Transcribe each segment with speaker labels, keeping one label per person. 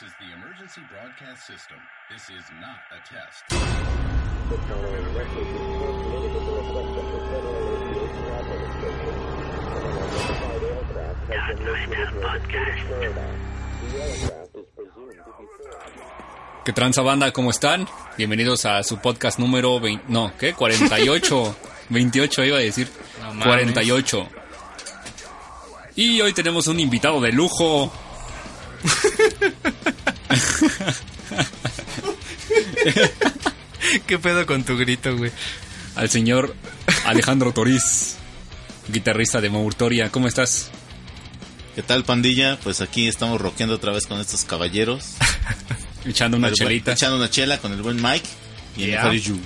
Speaker 1: This is the emergency broadcast system. This is not a test.
Speaker 2: ¿Qué tranza banda? ¿Cómo están? Bienvenidos a su podcast número 20, no, ¿qué? 48. 28 iba a decir. 48. Y hoy tenemos un invitado de lujo.
Speaker 3: ¿Qué pedo con tu grito, güey?
Speaker 2: Al señor Alejandro Toriz, guitarrista de Mourtoria. ¿Cómo estás?
Speaker 4: ¿Qué tal, pandilla? Pues aquí estamos rockeando otra vez con estos caballeros.
Speaker 2: Echando una
Speaker 4: buen-
Speaker 2: chelita.
Speaker 4: Echando una chela con el buen Mike y el
Speaker 2: Yeah.
Speaker 4: Nefarious Yu.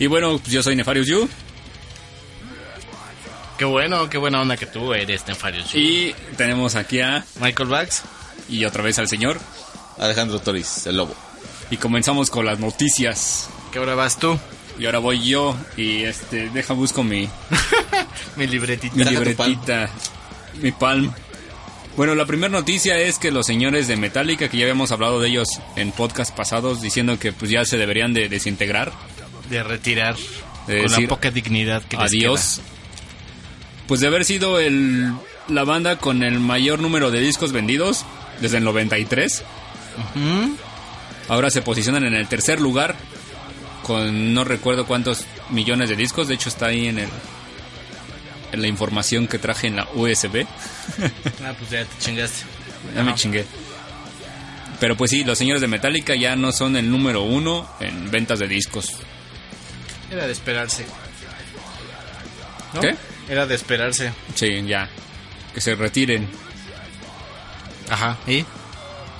Speaker 2: Y bueno, pues yo soy Nefarious Yu.
Speaker 3: Qué bueno, qué buena onda que tú eres, Nefarious.
Speaker 2: Y tenemos aquí a.
Speaker 3: Michael Bax.
Speaker 2: Y otra vez al señor.
Speaker 4: Alejandro Toriz, el lobo.
Speaker 2: Y comenzamos con las noticias.
Speaker 3: ¿Qué hora vas tú?
Speaker 2: Y ahora voy yo. Y este, deja busco mi,
Speaker 3: Mi libretita.
Speaker 2: mi libretita, mi palm. Bueno, la primera noticia es que los señores de Metallica, que ya habíamos hablado de ellos en podcast pasados, diciendo que pues ya se deberían de desintegrar.
Speaker 3: De retirar.
Speaker 2: De
Speaker 3: con
Speaker 2: decir
Speaker 3: la poca dignidad que les
Speaker 2: Adiós. Pues de haber sido el, la banda con el mayor número de discos vendidos desde el 93.
Speaker 3: queda. Ujú.
Speaker 2: Ahora se posicionan en el tercer lugar con no recuerdo cuántos millones de discos. De hecho está ahí en el en la información que traje en la USB.
Speaker 3: Ah, pues ya te chingaste.
Speaker 2: Ya me chingué. Pero pues sí, los señores de Metallica ya no son el número uno en ventas de discos.
Speaker 3: Era de esperarse. ¿No?
Speaker 2: ¿Qué?
Speaker 3: Era de esperarse.
Speaker 2: Sí, ya. Que se retiren.
Speaker 3: Ajá. ¿Y?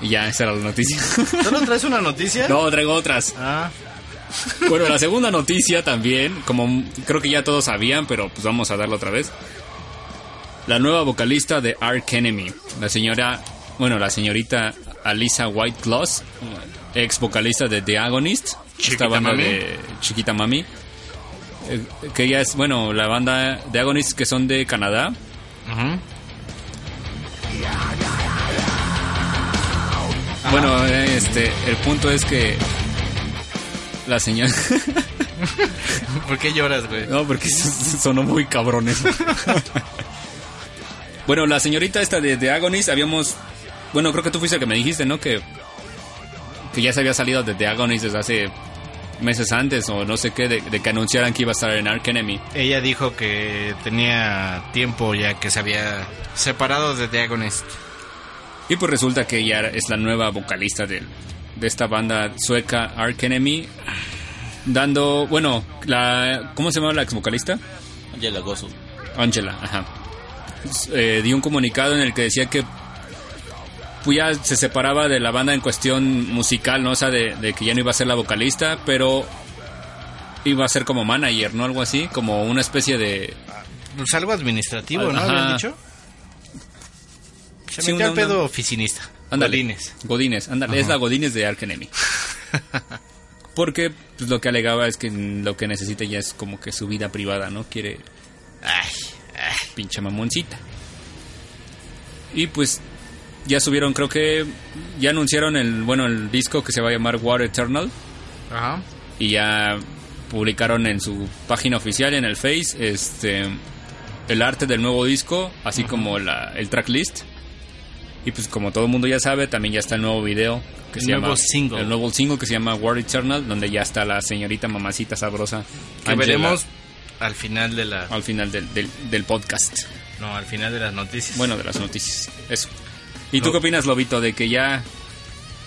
Speaker 2: Y ya, esa era la noticia.
Speaker 3: ¿Solo traes una noticia?
Speaker 2: no, traigo otras.
Speaker 3: Ah,
Speaker 2: Bueno, la segunda noticia también, como creo que ya todos sabían, pero pues vamos a darla otra vez. La nueva vocalista de Ark Enemy, la señora, bueno, la señorita Alisa White Claws, ex vocalista de The Agonist, esta
Speaker 3: Chiquita
Speaker 2: banda
Speaker 3: Mami.
Speaker 2: de Chiquita Mami, que ella es, bueno, la banda de Agonist que son de Canadá. Bueno, eh, este, el punto es que la señora...
Speaker 3: ¿Por qué lloras, güey?
Speaker 2: No, porque sonó muy cabrón eso. bueno, la señorita esta de, de Agonist, habíamos... Bueno, creo que tú fuiste el que me dijiste, ¿no? Que, que ya se había salido de The Agonist desde hace meses antes o no sé qué, de, de que anunciaran que iba a estar en Ark Enemy.
Speaker 3: Ella dijo que tenía tiempo ya que se había separado de The Agonist.
Speaker 2: Y pues resulta que ella es la nueva vocalista de, de esta banda sueca Ark Enemy. Dando, bueno, la, ¿cómo se llama la ex vocalista?
Speaker 4: Ya la gozo.
Speaker 2: Angela, ajá. Eh, dio un comunicado en el que decía que pues ya se separaba de la banda en cuestión musical, ¿no? O sea, de, de que ya no iba a ser la vocalista, pero iba a ser como manager, ¿no? Algo así, como una especie de...
Speaker 3: Pues algo administrativo, ¿no?
Speaker 2: Ajá.
Speaker 3: ¿Habían dicho? Se
Speaker 2: Sí,
Speaker 3: metió al pedo
Speaker 2: una-
Speaker 3: oficinista.
Speaker 2: Ándale.
Speaker 3: Godínez.
Speaker 2: Godínez, ándale, es la Godínez de Ark Enemy. Porque pues, lo que alegaba es que lo que necesita ya es como que su vida privada, ¿no? Quiere
Speaker 3: Ay, ay.
Speaker 2: pinche mamoncita. Y pues ya subieron, creo que ya anunciaron el, bueno, el disco que se va a llamar War Eternal
Speaker 3: Ajá.
Speaker 2: y ya publicaron en su página oficial en el Face este el arte del nuevo disco, así como la, el tracklist. Y pues como todo el mundo ya sabe, también ya está el nuevo video que
Speaker 3: El
Speaker 2: se
Speaker 3: nuevo
Speaker 2: llama
Speaker 3: single.
Speaker 2: el nuevo single que se llama War Eternal, donde ya está la señorita mamacita sabrosa
Speaker 3: Que
Speaker 2: Angela,
Speaker 3: veremos al final de la...
Speaker 2: al final del, del, del podcast.
Speaker 3: No, al final de las noticias.
Speaker 2: Bueno, de las noticias. Eso. ¿Y tú qué opinas, Lobito, de que ya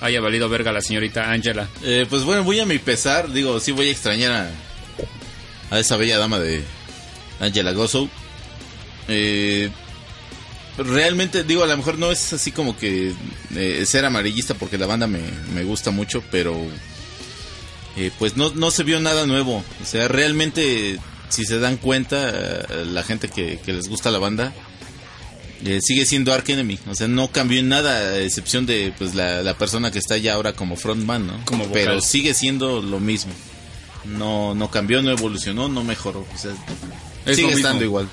Speaker 2: haya valido verga la señorita Angela.
Speaker 4: Eh, pues bueno, voy a mi pesar. Digo, sí voy a extrañar a, a esa bella dama de Angela Gozo. Eh, realmente, digo, a lo mejor no es así como que eh, ser amarillista porque la banda me, me gusta mucho, pero eh, pues no, no se vio nada nuevo. O sea, realmente, si se dan cuenta, eh, la gente que, que les gusta la banda, eh, sigue siendo Ark Enemy. O sea, no cambió en nada, a excepción de pues la, la persona que está ya ahora como frontman, ¿no?
Speaker 2: Como vocal.
Speaker 4: Pero sigue siendo lo mismo. No, no cambió, no evolucionó, no mejoró. O sea,
Speaker 2: Es
Speaker 4: sigue estando igual.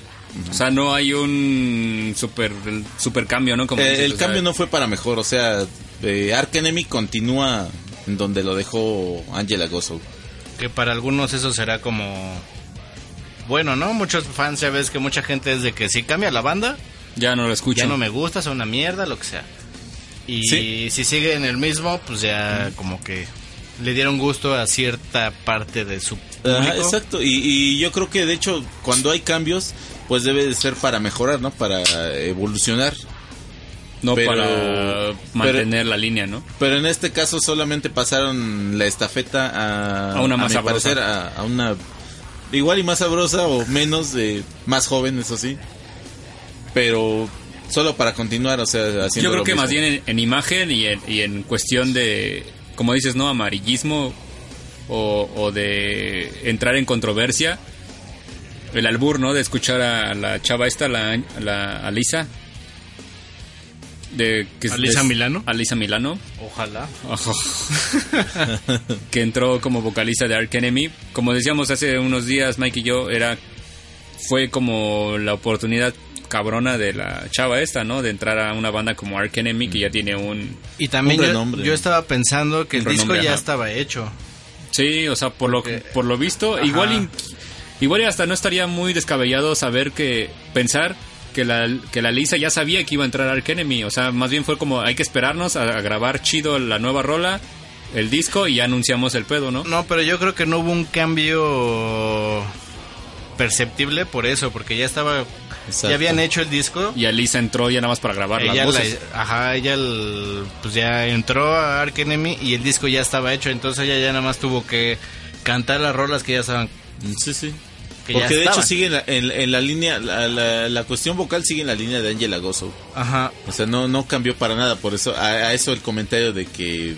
Speaker 2: O sea, no hay un super, super cambio, ¿no? Como
Speaker 4: Eh,
Speaker 2: dices,
Speaker 4: el
Speaker 2: sea,
Speaker 4: cambio no fue para mejor, o sea, eh, Ark Enemy continúa en donde lo dejó Angela Gozo.
Speaker 3: Que para algunos eso será como... Bueno, ¿no? Muchos fans ya ves que mucha gente es de que si cambia la banda,
Speaker 2: Ya no lo escucho.
Speaker 3: ya no me gusta, es una mierda, lo que sea. Y
Speaker 4: Sí.
Speaker 3: si sigue en el mismo, pues ya como que le dieron gusto a cierta parte de su público.
Speaker 4: Ajá, exacto, y, y yo creo que de hecho cuando hay cambios, pues debe de ser para mejorar, ¿no? Para evolucionar.
Speaker 2: No
Speaker 4: Pero-
Speaker 2: para mantener la línea, ¿no?
Speaker 4: Pero en este caso solamente pasaron la estafeta a,
Speaker 2: A una más
Speaker 4: mi
Speaker 2: sabrosa.
Speaker 4: parecer, a, a una igual y más sabrosa o menos, de más joven, eso sí. Pero solo para continuar, o sea, haciendo
Speaker 2: Yo creo
Speaker 4: lo
Speaker 2: que más bien en, en imagen y en, y en cuestión de, como dices, ¿no? Amarillismo o, o de entrar en controversia. El albur, ¿no? De escuchar a la chava esta, la, la Alisa. De, que
Speaker 3: ¿Alisa Milano?
Speaker 2: Alisa Milano.
Speaker 3: Ojalá.
Speaker 2: que entró como vocalista de Ark Enemy. Como decíamos hace unos días, Mike y yo, era fue como la oportunidad cabrona de la chava esta, ¿no? De entrar a una banda como Ark Enemy que ya tiene un...
Speaker 3: Y también
Speaker 4: Un
Speaker 3: yo,
Speaker 4: renombre.
Speaker 3: yo estaba pensando que el disco ya
Speaker 2: ajá.
Speaker 3: estaba hecho.
Speaker 2: Sí, o sea, por lo,
Speaker 3: Porque-
Speaker 2: por lo visto,
Speaker 3: Ajá.
Speaker 2: igual, igual y hasta no estaría muy descabellado saber que... Pensar que la, que la Lisa ya sabía que iba a entrar Ark Enemy. O sea, más bien fue como hay que esperarnos a, a grabar chido la nueva rola, el disco y ya anunciamos el pedo, ¿no?
Speaker 3: No, pero yo creo que no hubo un cambio perceptible por eso, porque ya estaba...
Speaker 4: Exacto.
Speaker 3: Ya habían hecho el disco.
Speaker 2: Y Alisa entró ya nada más para grabar
Speaker 3: ella
Speaker 2: las
Speaker 3: la-
Speaker 2: voces.
Speaker 3: ajá, ella el- pues ya entró a Ark Enemy y el disco ya estaba hecho, entonces ella ya nada más tuvo que cantar las rolas que ya estaban
Speaker 4: Sí, sí. Porque de hecho sigue en la, en- en la línea, la, la- la cuestión vocal sigue en la línea de Angela Gozo.
Speaker 3: Ajá.
Speaker 4: O sea, no, no cambió para nada, por eso, a, a eso el comentario de que,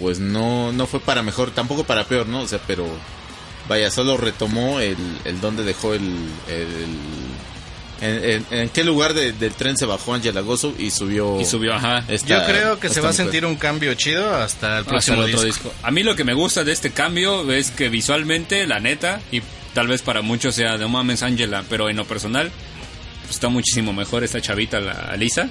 Speaker 4: pues no, no fue para mejor, tampoco para peor, ¿no? O sea, pero, vaya, solo retomó el, el donde dejó el, el- en, en- en qué lugar de- del tren se bajó Angela Gozo y subió.
Speaker 2: Y subió, ajá.
Speaker 4: esta-
Speaker 3: Yo creo que se va a sentir un cambio chido hasta el
Speaker 2: Hasta
Speaker 3: próximo
Speaker 2: el otro
Speaker 3: disco.
Speaker 2: disco. A mí lo que me gusta de este cambio es que visualmente, la neta, y tal vez para muchos sea de mames Angela, pero en lo personal pues, está muchísimo mejor esta chavita, la Alisa.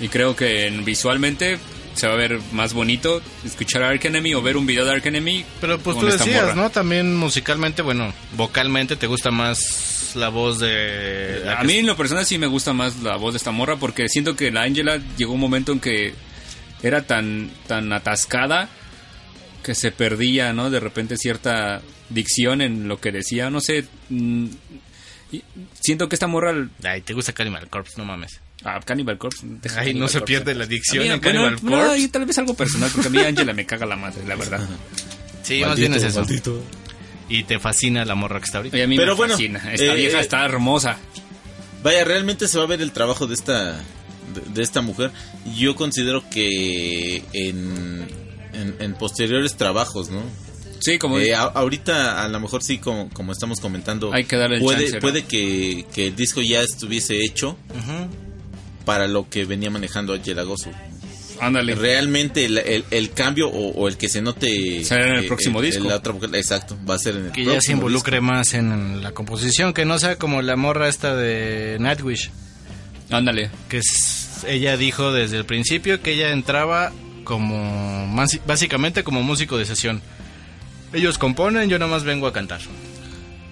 Speaker 2: Y creo que en- visualmente se va a ver más bonito escuchar a Ark Enemy o ver un video de Ark Enemy.
Speaker 3: Pero pues tú decías,
Speaker 2: morra.
Speaker 3: ¿no? También musicalmente, bueno, vocalmente te gusta más la voz de... la
Speaker 2: A mí en lo personal sí me gusta más la voz de esta morra porque siento que la Angela llegó un momento en que era tan, tan atascada que se perdía, ¿no? De repente cierta dicción en lo que decía, no sé. mm, y siento que esta morra...
Speaker 3: Ay, te gusta Cannibal Corpse, no mames.
Speaker 2: Ah, Cannibal Corpse. deja
Speaker 3: Ay, no se
Speaker 2: Corpse.
Speaker 3: pierde la dicción
Speaker 2: A mí,
Speaker 3: en
Speaker 2: bueno,
Speaker 3: Cannibal
Speaker 2: no,
Speaker 3: Corpse.
Speaker 2: y tal vez algo personal, porque a mí Angela me caga la madre, la verdad.
Speaker 3: Sí, más bien es eso. Y te fascina la morra que está ahorita.
Speaker 2: Y a mí
Speaker 4: Pero
Speaker 2: me
Speaker 4: bueno,
Speaker 2: fascina. Esta
Speaker 4: eh,
Speaker 2: vieja está hermosa.
Speaker 4: Vaya, realmente se va a ver el trabajo de esta de, de esta mujer. Yo considero que en, en, en posteriores trabajos, ¿no?
Speaker 2: Sí, como...
Speaker 4: Eh, a- ahorita a lo mejor sí, como, como estamos comentando,
Speaker 2: Hay que darle el
Speaker 4: puede,
Speaker 2: chance, ¿no?
Speaker 4: puede que, que el disco ya estuviese hecho
Speaker 3: Ujú.
Speaker 4: Para lo que venía manejando Angela Gozo.
Speaker 2: ándale.
Speaker 4: Realmente el, el- el cambio o, o el que se note
Speaker 2: Será en el
Speaker 4: eh,
Speaker 2: próximo
Speaker 4: eh,
Speaker 2: disco.
Speaker 4: la otra exacto, va a ser en el
Speaker 3: Que ya se
Speaker 4: próximo
Speaker 3: involucre más en la composición, que no sea como la morra esta de Nightwish.
Speaker 2: Ándale.
Speaker 3: Que es- ella dijo desde el principio que ella entraba como más- básicamente como músico de sesión. Ellos componen, yo nada más vengo a cantar.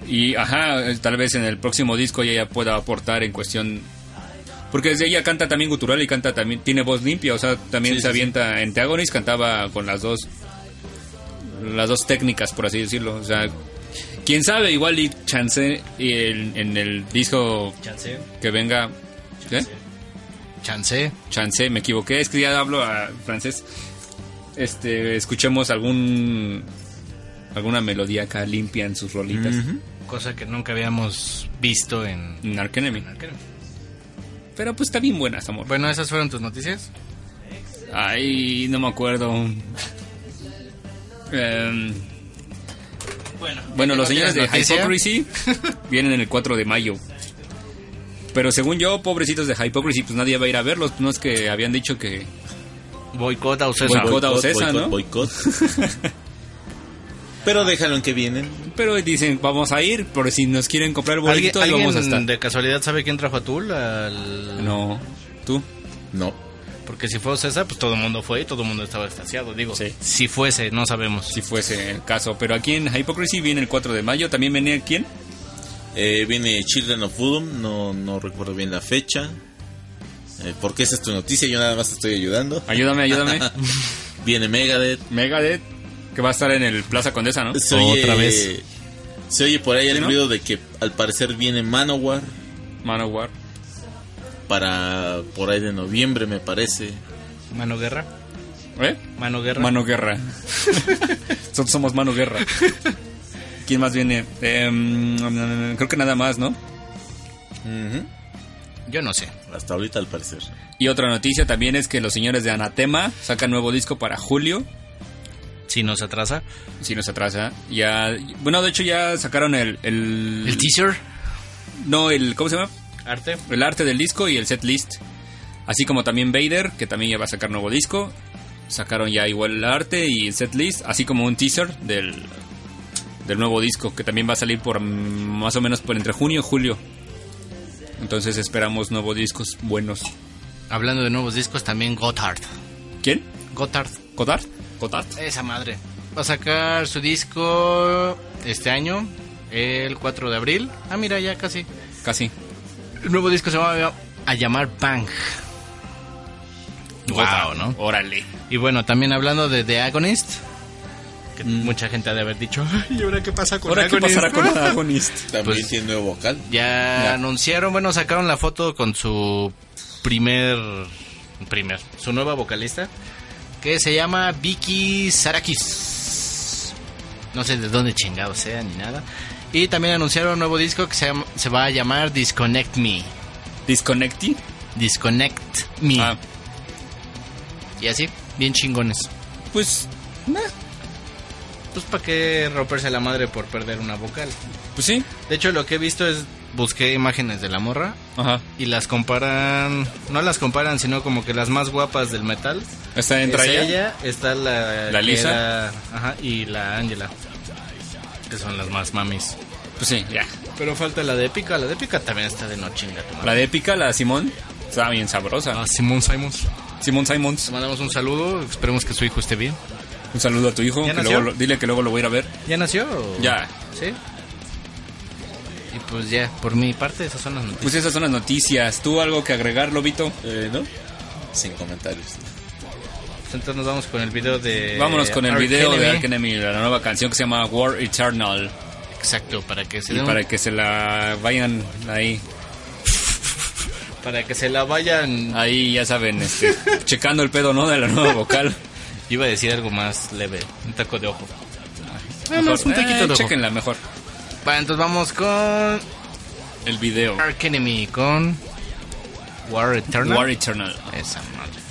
Speaker 2: Y ajá, tal vez en el próximo disco ella ya pueda aportar en cuestión. Porque desde ella canta también gutural y canta también, tiene voz limpia, o sea, también
Speaker 4: Sí,
Speaker 2: se avienta. En Teagonis cantaba con las dos. Las dos técnicas, por así decirlo. O sea, quién sabe, igual y chance y el- en el disco que venga. ¿Qué?
Speaker 3: Chance.
Speaker 2: Chance, me equivoqué, es que ya hablo a francés. Este, escuchemos algún alguna melodía acá limpia en sus rolitas.
Speaker 3: Cosa que nunca habíamos visto en...
Speaker 2: En Ark Enemy.
Speaker 3: en Arcane.
Speaker 2: Pero pues está bien buena esta amor.
Speaker 3: Bueno, esas fueron tus noticias.
Speaker 2: Ay, no me acuerdo. Em,
Speaker 3: Bueno,
Speaker 2: bueno, los señores de? Hypocrisy vienen el 4 de mayo. Pero según yo, pobrecitos de Hypocrisy, pues nadie va a ir a verlos. No es que habían dicho que...
Speaker 3: Boicot a Ocesa.
Speaker 2: Boicot. a Ocesa, ¿no?
Speaker 4: boicot. Pero déjalo en que vienen.
Speaker 2: Pero dicen, vamos a ir, por si nos quieren comprar
Speaker 3: ¿Alguien,
Speaker 2: boletos, ahí vamos a
Speaker 3: alguien
Speaker 2: estar.
Speaker 3: de casualidad sabe quién trajo a Tool? Al...
Speaker 2: No, tú.
Speaker 4: No.
Speaker 3: Porque si fue Ocesa, pues todo el mundo fue y todo el mundo estaba estaciado. Digo,
Speaker 2: Sí.
Speaker 3: si fuese, no sabemos.
Speaker 2: Si fuese el caso. Pero aquí en Hypocrisy viene el 4 de mayo. También venía quién?
Speaker 4: Eh, viene Children of Bodom, no, no recuerdo bien la fecha. Eh, porque esa es tu noticia, yo nada más te estoy ayudando.
Speaker 2: Ayúdame, ayúdame.
Speaker 4: Viene Megadeth.
Speaker 2: Megadeth, que va a estar en el Plaza Condesa, ¿no?
Speaker 4: Se oye,
Speaker 3: Otra vez.
Speaker 4: Se oye por ahí el
Speaker 2: ¿Sí, no?
Speaker 4: ruido de que al parecer viene Manowar
Speaker 2: Manowar.
Speaker 4: para por ahí de noviembre, me parece.
Speaker 3: Mano Guerra.
Speaker 2: ¿Eh?
Speaker 3: Mano Guerra.
Speaker 2: Mano Guerra. Nosotros somos Mano Guerra. ¿Quién más viene? Em, creo que nada más, ¿no?
Speaker 3: Yo no sé.
Speaker 4: Hasta ahorita al parecer.
Speaker 2: Y otra noticia también es que los señores de Anatema sacan nuevo disco para julio.
Speaker 3: Si nos atrasa.
Speaker 2: Si nos atrasa. Ya, bueno, de hecho ya sacaron el, el,
Speaker 3: El teaser.
Speaker 2: no, el, ¿cómo se llama?
Speaker 3: Arte.
Speaker 2: El arte del disco y el set list. Así como también Vader, que también ya va a sacar nuevo disco. Sacaron ya igual el arte y el set list, así como un teaser del, del nuevo disco, que también va a salir por mm, más o menos por entre junio y julio. Entonces esperamos nuevos discos buenos.
Speaker 3: Hablando de nuevos discos, también Gotthard.
Speaker 2: ¿Quién?
Speaker 3: Gotthard.
Speaker 2: ¿Godard? ¿Godard?
Speaker 3: Esa madre. Va a sacar su disco este año, el 4 de abril. Ah, mira, ya casi.
Speaker 2: Casi.
Speaker 3: El nuevo disco se va a llamar Bang. Wow, ¿no?
Speaker 2: Órale.
Speaker 3: Y bueno, también hablando de The Agonist, que mucha gente ha de haber dicho, ¿y ahora qué pasa con
Speaker 2: Mm. ¿Ahora qué
Speaker 3: Agonist?"
Speaker 2: pasará con Agonist?
Speaker 4: También
Speaker 3: Pues-
Speaker 4: tiene nuevo vocal.
Speaker 3: Ya,
Speaker 2: Ya.
Speaker 3: anunciaron, bueno, sacaron la foto con su primer, primer, su nueva vocalista, que se llama Vicky Sarakis. No sé de dónde chingado sea ni nada. Y también anunciaron un nuevo disco que se, llama- se va a llamar Disconnect Me.
Speaker 2: ¿Disconnecti?
Speaker 3: Disconnect Me.
Speaker 2: Ah,
Speaker 3: Y así, bien chingones.
Speaker 2: pues, nah,
Speaker 3: Pues para qué romperse la madre por perder una vocal.
Speaker 2: pues sí.
Speaker 3: De hecho, lo que he visto es, busqué imágenes de la morra
Speaker 2: Ajá.
Speaker 3: y las comparan, no las comparan, sino como que las más guapas del metal.
Speaker 2: ¿Está entra
Speaker 3: Es
Speaker 2: ella?
Speaker 3: ella, está la,
Speaker 2: ¿La Lisa?
Speaker 3: era- ajá, y la Angela, que son las más mamis.
Speaker 2: Pues sí, ya.
Speaker 3: Pero falta la de Épica, la de Épica también está de no chinga.
Speaker 2: La de épica, la de Simón, está bien sabrosa.
Speaker 3: Ah, Simón Simons.
Speaker 2: Simón Simons,
Speaker 3: Te mandamos un saludo, esperemos que su hijo esté bien.
Speaker 2: un saludo a tu hijo.
Speaker 3: ¿Ya
Speaker 2: que luego lo- dile que luego lo voy a ir a ver.
Speaker 3: ¿Ya nació? o-
Speaker 2: Ya.
Speaker 3: ¿Sí? Pues ya, por mi parte, esas son las noticias.
Speaker 2: Pues esas son las noticias. ¿Tú algo que agregar, Lobito?
Speaker 4: Eh, ¿No? Sin comentarios.
Speaker 3: Pues entonces nos vamos con el video de...
Speaker 2: Vámonos con el
Speaker 3: Ark
Speaker 2: video de. Ark Enemy, la nueva canción que se llama War Eternal.
Speaker 3: Exacto, para que se
Speaker 2: Y
Speaker 3: den
Speaker 2: para que se la vayan ahí,
Speaker 3: para que se la vayan
Speaker 2: ahí ya saben, este, checando el pedo, ¿no? De la nueva vocal.
Speaker 3: Iba a decir algo más leve, un taco de ojo.
Speaker 2: Mejor,
Speaker 3: no, es un taquito
Speaker 2: eh,
Speaker 3: de ojo.
Speaker 2: chequenla mejor.
Speaker 3: Bueno, entonces vamos con
Speaker 2: El video.
Speaker 3: Ark Enemy, con War Eternal.
Speaker 2: War Eternal.
Speaker 3: Esa madre.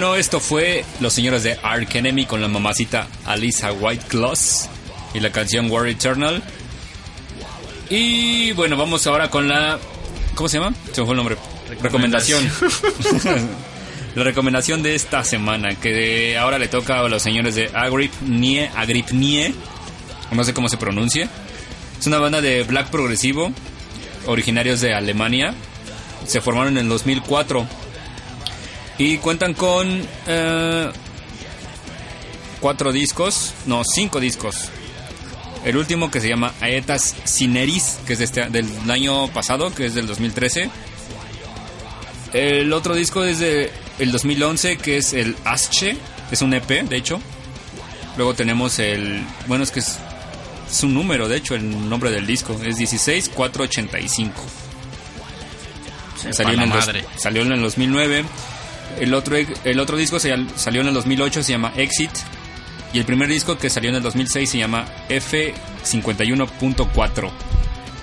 Speaker 2: Bueno, esto fue los señores de Ark Enemy con la mamacita Alisa White Claws y la canción War Eternal. Y bueno, vamos ahora con la. ¿Cómo se llama? Se me fue el nombre. Recomendación. la recomendación de esta semana, que ahora le toca a los señores de Agrip Nie, Agrip Nie, no sé cómo se pronuncia. Es una banda de black progresivo, originarios de Alemania. Se formaron en el 2004 y cuentan con eh, cuatro discos, no, cinco discos. El último que se llama Aetas Cineris, que es de este, del año pasado, que es del 2013. El otro disco es de el 2011, que es el Asche, es un EP, de hecho. Luego tenemos el, bueno, es que es, es un número, de hecho, el nombre del disco es 16485. Salió en, el salió en el 2009. El otro, el otro disco se- salió en el 2008, se llama Exit. Y el primer disco que salió en el 2006 se llama F51.4.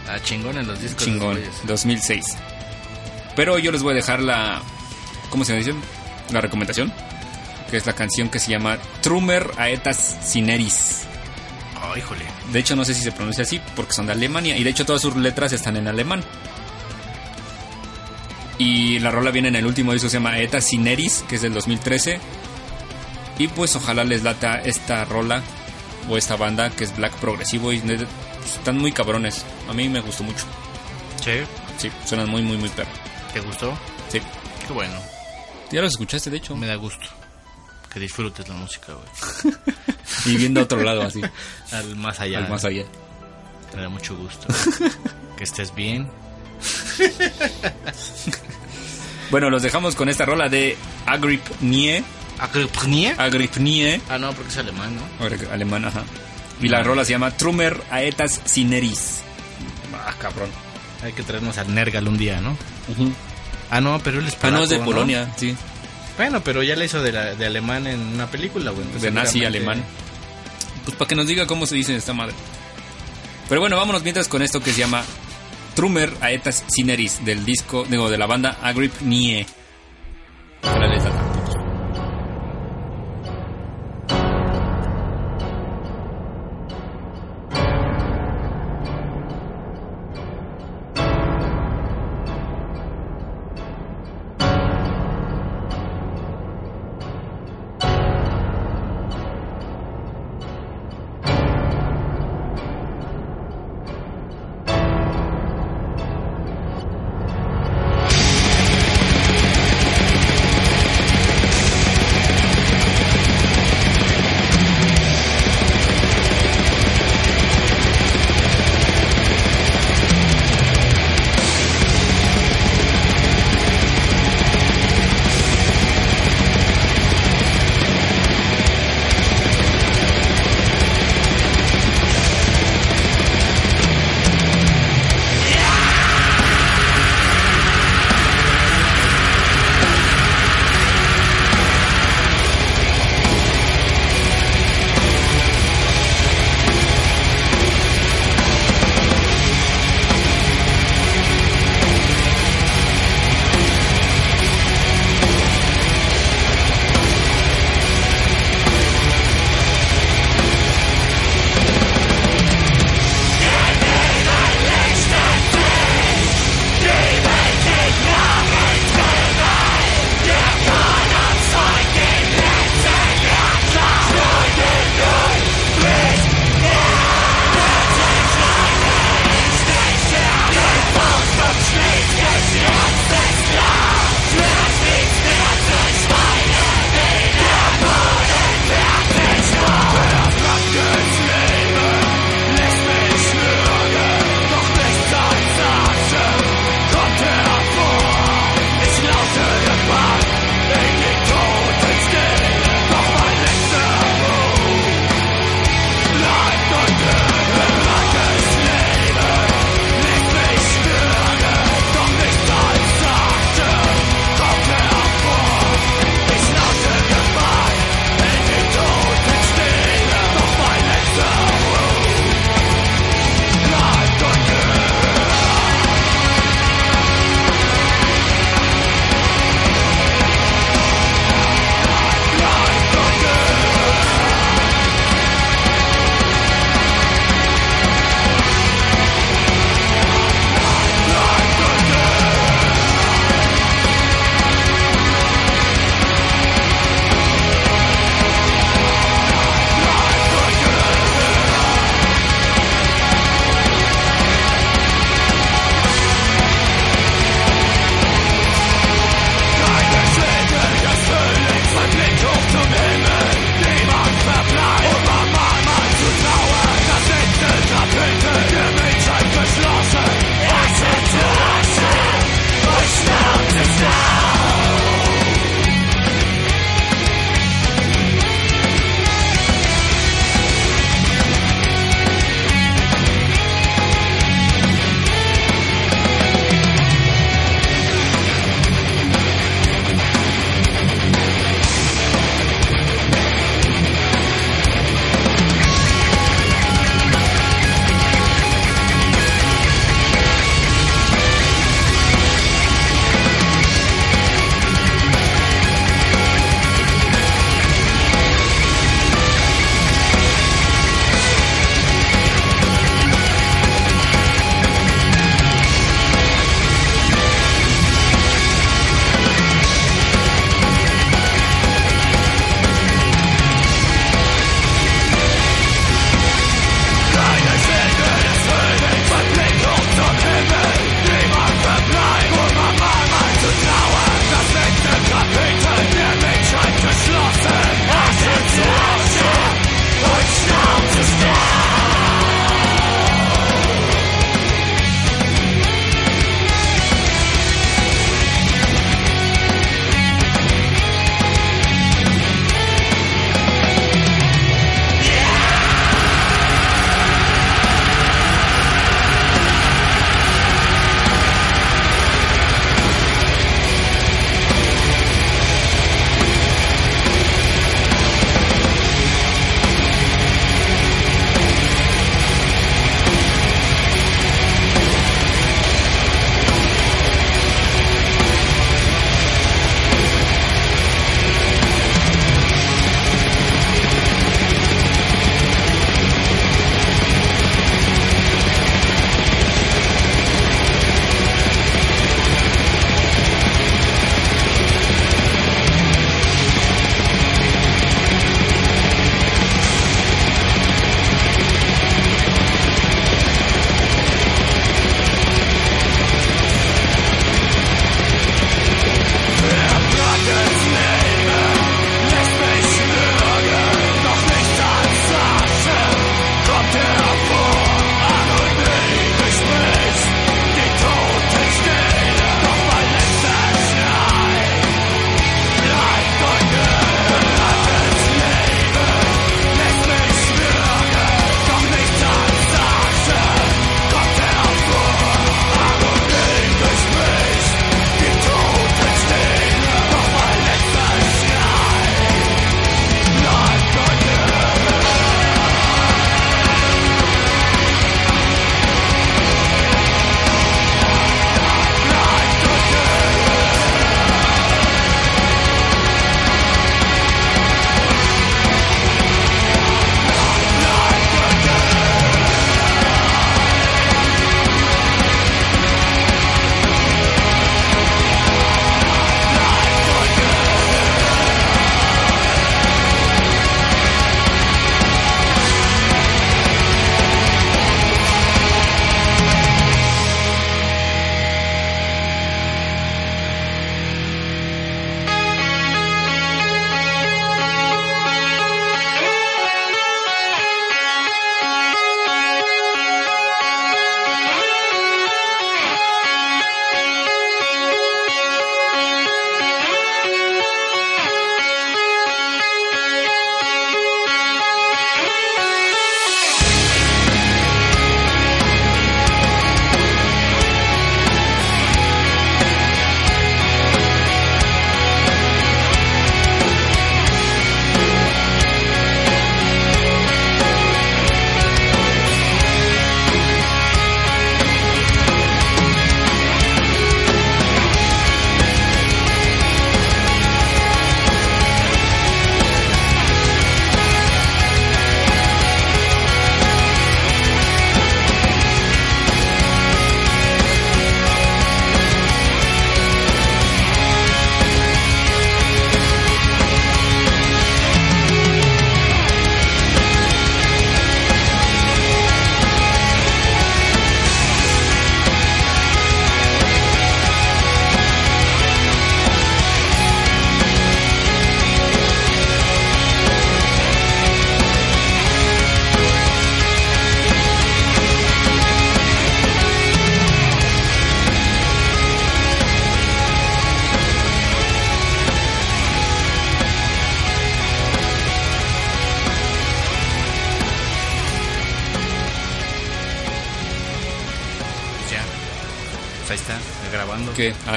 Speaker 3: Ah, chingón en los discos.
Speaker 2: Chingón,
Speaker 3: de esos güeyes.
Speaker 2: 2006. Pero yo les voy a dejar la. ¿Cómo se dice? La recomendación. Que es la canción que se llama Trummer Aetas Cineris.
Speaker 3: Oh, híjole.
Speaker 2: De hecho, no sé si se pronuncia así porque son de Alemania. Y de hecho, todas sus letras están en alemán. Y la rola viene en el último disco, se llama Aetas Cineris, que es del 2013. Y pues ojalá les lata esta rola o esta banda que es black progresivo y pues, están muy cabrones. A mí me gustó mucho.
Speaker 3: Sí.
Speaker 2: Sí, suenan muy, muy, muy perro.
Speaker 3: ¿Te gustó?
Speaker 2: Sí.
Speaker 3: Qué bueno.
Speaker 2: Ya los escuchaste, de hecho.
Speaker 3: Me da gusto. Que disfrutes la música, güey.
Speaker 2: Y viendo a otro lado, así.
Speaker 3: Al más allá.
Speaker 2: al más allá.
Speaker 3: Me da mucho gusto. que estés bien.
Speaker 2: Bueno, los dejamos con esta rola de Agripnie.
Speaker 3: ¿Agripnie?
Speaker 2: Agripnie.
Speaker 3: Ah, no, porque es alemán, ¿no?
Speaker 2: Alemán, ajá. Y la rola se llama Trummer Aetas Cineris. Ah, cabrón.
Speaker 3: Hay que traernos al Nergal un día, ¿no? Ah, no, pero él es
Speaker 2: Ah, no, es de
Speaker 3: polaco,
Speaker 2: Polonia, sí.
Speaker 3: Bueno, pero ya le hizo de, la- de alemán en una película, güey. entonces
Speaker 2: De nazi alemán. Pues para que nos diga cómo se dice esta madre. Pero bueno, vámonos mientras con esto que se llama Trummer Aetas Cineris del disco, digo, de la banda Agrip Nie.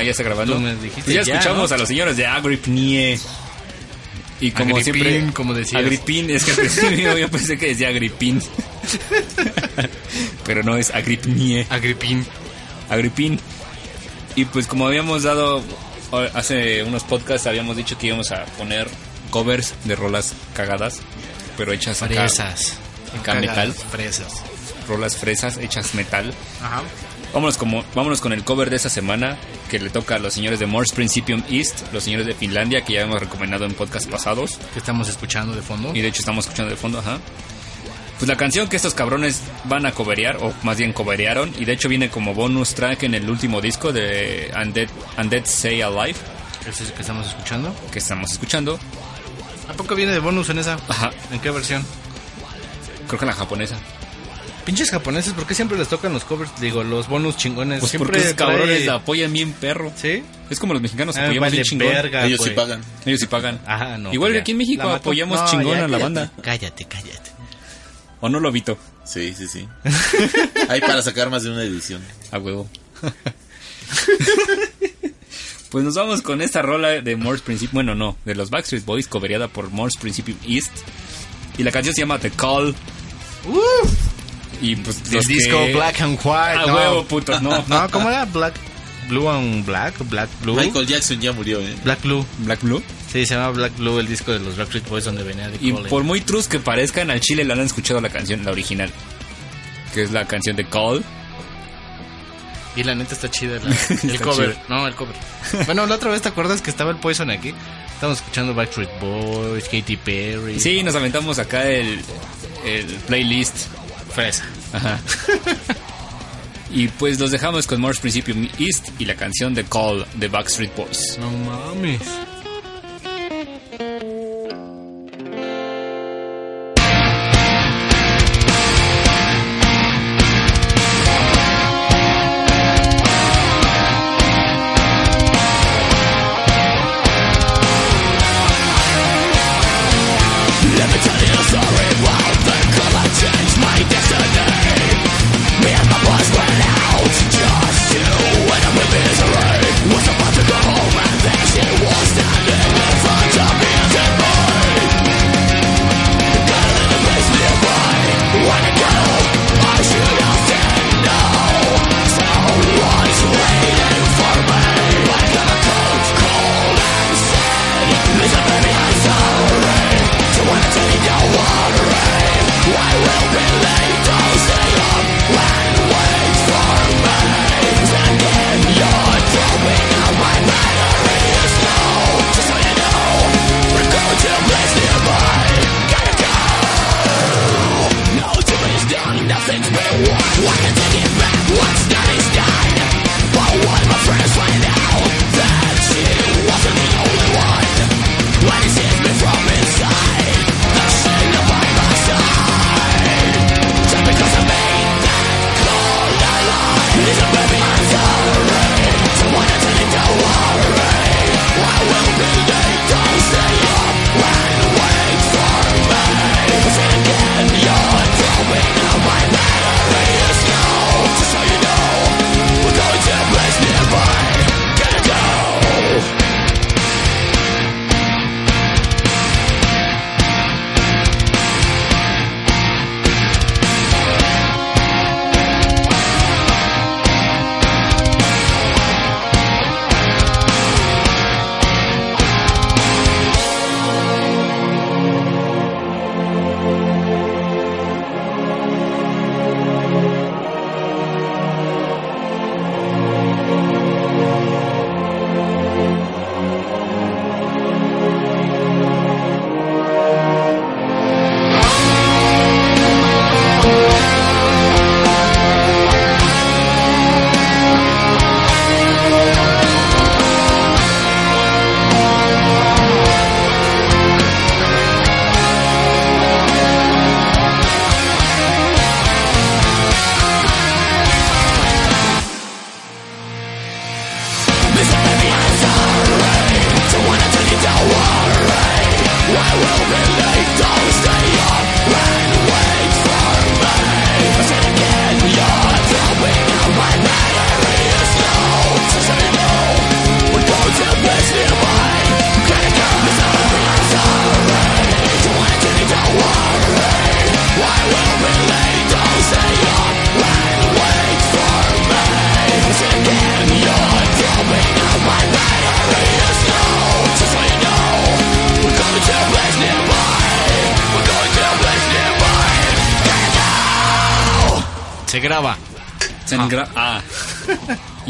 Speaker 2: Ah, ya está grabando.
Speaker 3: Tú me dijiste
Speaker 2: ya,
Speaker 3: ya,
Speaker 2: escuchamos
Speaker 3: ¿no?
Speaker 2: a los señores de Agripnie. Y como
Speaker 3: Agripín,
Speaker 2: siempre.
Speaker 3: como decías.
Speaker 2: Agripín, es que al principio yo pensé que decía Agripín. Pero no es Agripnie.
Speaker 3: Agripín.
Speaker 2: Agripín. Y pues como habíamos dado hace unos podcasts, habíamos dicho que íbamos a poner covers de rolas cagadas, pero hechas acá,
Speaker 3: Fresas.
Speaker 2: acá
Speaker 3: Cagadas,
Speaker 2: metal,
Speaker 3: Fresas.
Speaker 2: rolas fresas hechas metal.
Speaker 3: Ajá.
Speaker 2: Vámonos, como, vámonos con el cover de esta semana que le toca a los señores de Morse Principium East, los señores de Finlandia que ya hemos recomendado en podcasts pasados
Speaker 3: Que estamos escuchando de fondo.
Speaker 2: y de hecho estamos escuchando de fondo, ajá. Pues la canción que estos cabrones van a coverear, o más bien coverearon, y de hecho viene como bonus track en el último disco de Undead, Undead Say Alive,
Speaker 3: Ese es el que estamos escuchando.
Speaker 2: que estamos escuchando.
Speaker 3: ¿A poco viene de bonus en esa?
Speaker 2: Ajá,
Speaker 3: ¿En qué versión?
Speaker 2: creo que la japonesa.
Speaker 3: Pinches japoneses, ¿por qué siempre les tocan los covers? Digo, los bonus chingones.
Speaker 2: Pues
Speaker 3: siempre
Speaker 2: porque esos cabrones
Speaker 3: trae-
Speaker 2: la apoyan bien perro.
Speaker 3: ¿Sí?
Speaker 2: Es como los mexicanos
Speaker 3: Ah,
Speaker 2: apoyamos
Speaker 3: vale
Speaker 2: bien chingón.
Speaker 3: verga,
Speaker 4: Ellos sí
Speaker 3: güey.
Speaker 4: pagan.
Speaker 2: Ellos sí pagan.
Speaker 3: Ajá, no.
Speaker 2: Igual que aquí en México
Speaker 3: mató.
Speaker 2: apoyamos
Speaker 3: No,
Speaker 2: chingón
Speaker 3: ya,
Speaker 2: a la
Speaker 3: cállate.
Speaker 2: banda.
Speaker 3: Cállate, cállate.
Speaker 2: ¿O no lo vito?
Speaker 4: Sí, sí, sí. Hay para sacar más de una edición.
Speaker 2: A huevo. pues nos vamos con esta rola de Morse Principium. Bueno, no, de los Backstreet Boys, coveriada por Morse Principium East. Y la canción se llama The Call. Y pues
Speaker 3: El disco
Speaker 2: que-
Speaker 3: Black and White.
Speaker 2: A
Speaker 3: no.
Speaker 2: huevo, putos, no.
Speaker 3: No, ¿cómo era? Black. Blue and Black. Black Blue.
Speaker 4: Michael Jackson ya murió, ¿eh?
Speaker 3: Black Blue.
Speaker 2: Black Blue.
Speaker 3: Sí, se llama Black Blue el disco de los Backstreet Boys donde venía de
Speaker 2: Y por muy trus que parezcan, al chile le han escuchado la canción, la original. Que es la canción de Call.
Speaker 3: Y la neta está chida la- el
Speaker 2: Está
Speaker 3: cover. No, el cover. bueno, la otra vez te acuerdas que estaba el Poison aquí. Estábamos escuchando Backstreet Boys, Katy Perry.
Speaker 2: Sí, nos aventamos acá el, el playlist.
Speaker 3: Fresa.
Speaker 2: Ajá. y pues los dejamos con Morse Principium East y la canción de Call de Backstreet Boys.
Speaker 3: No mames.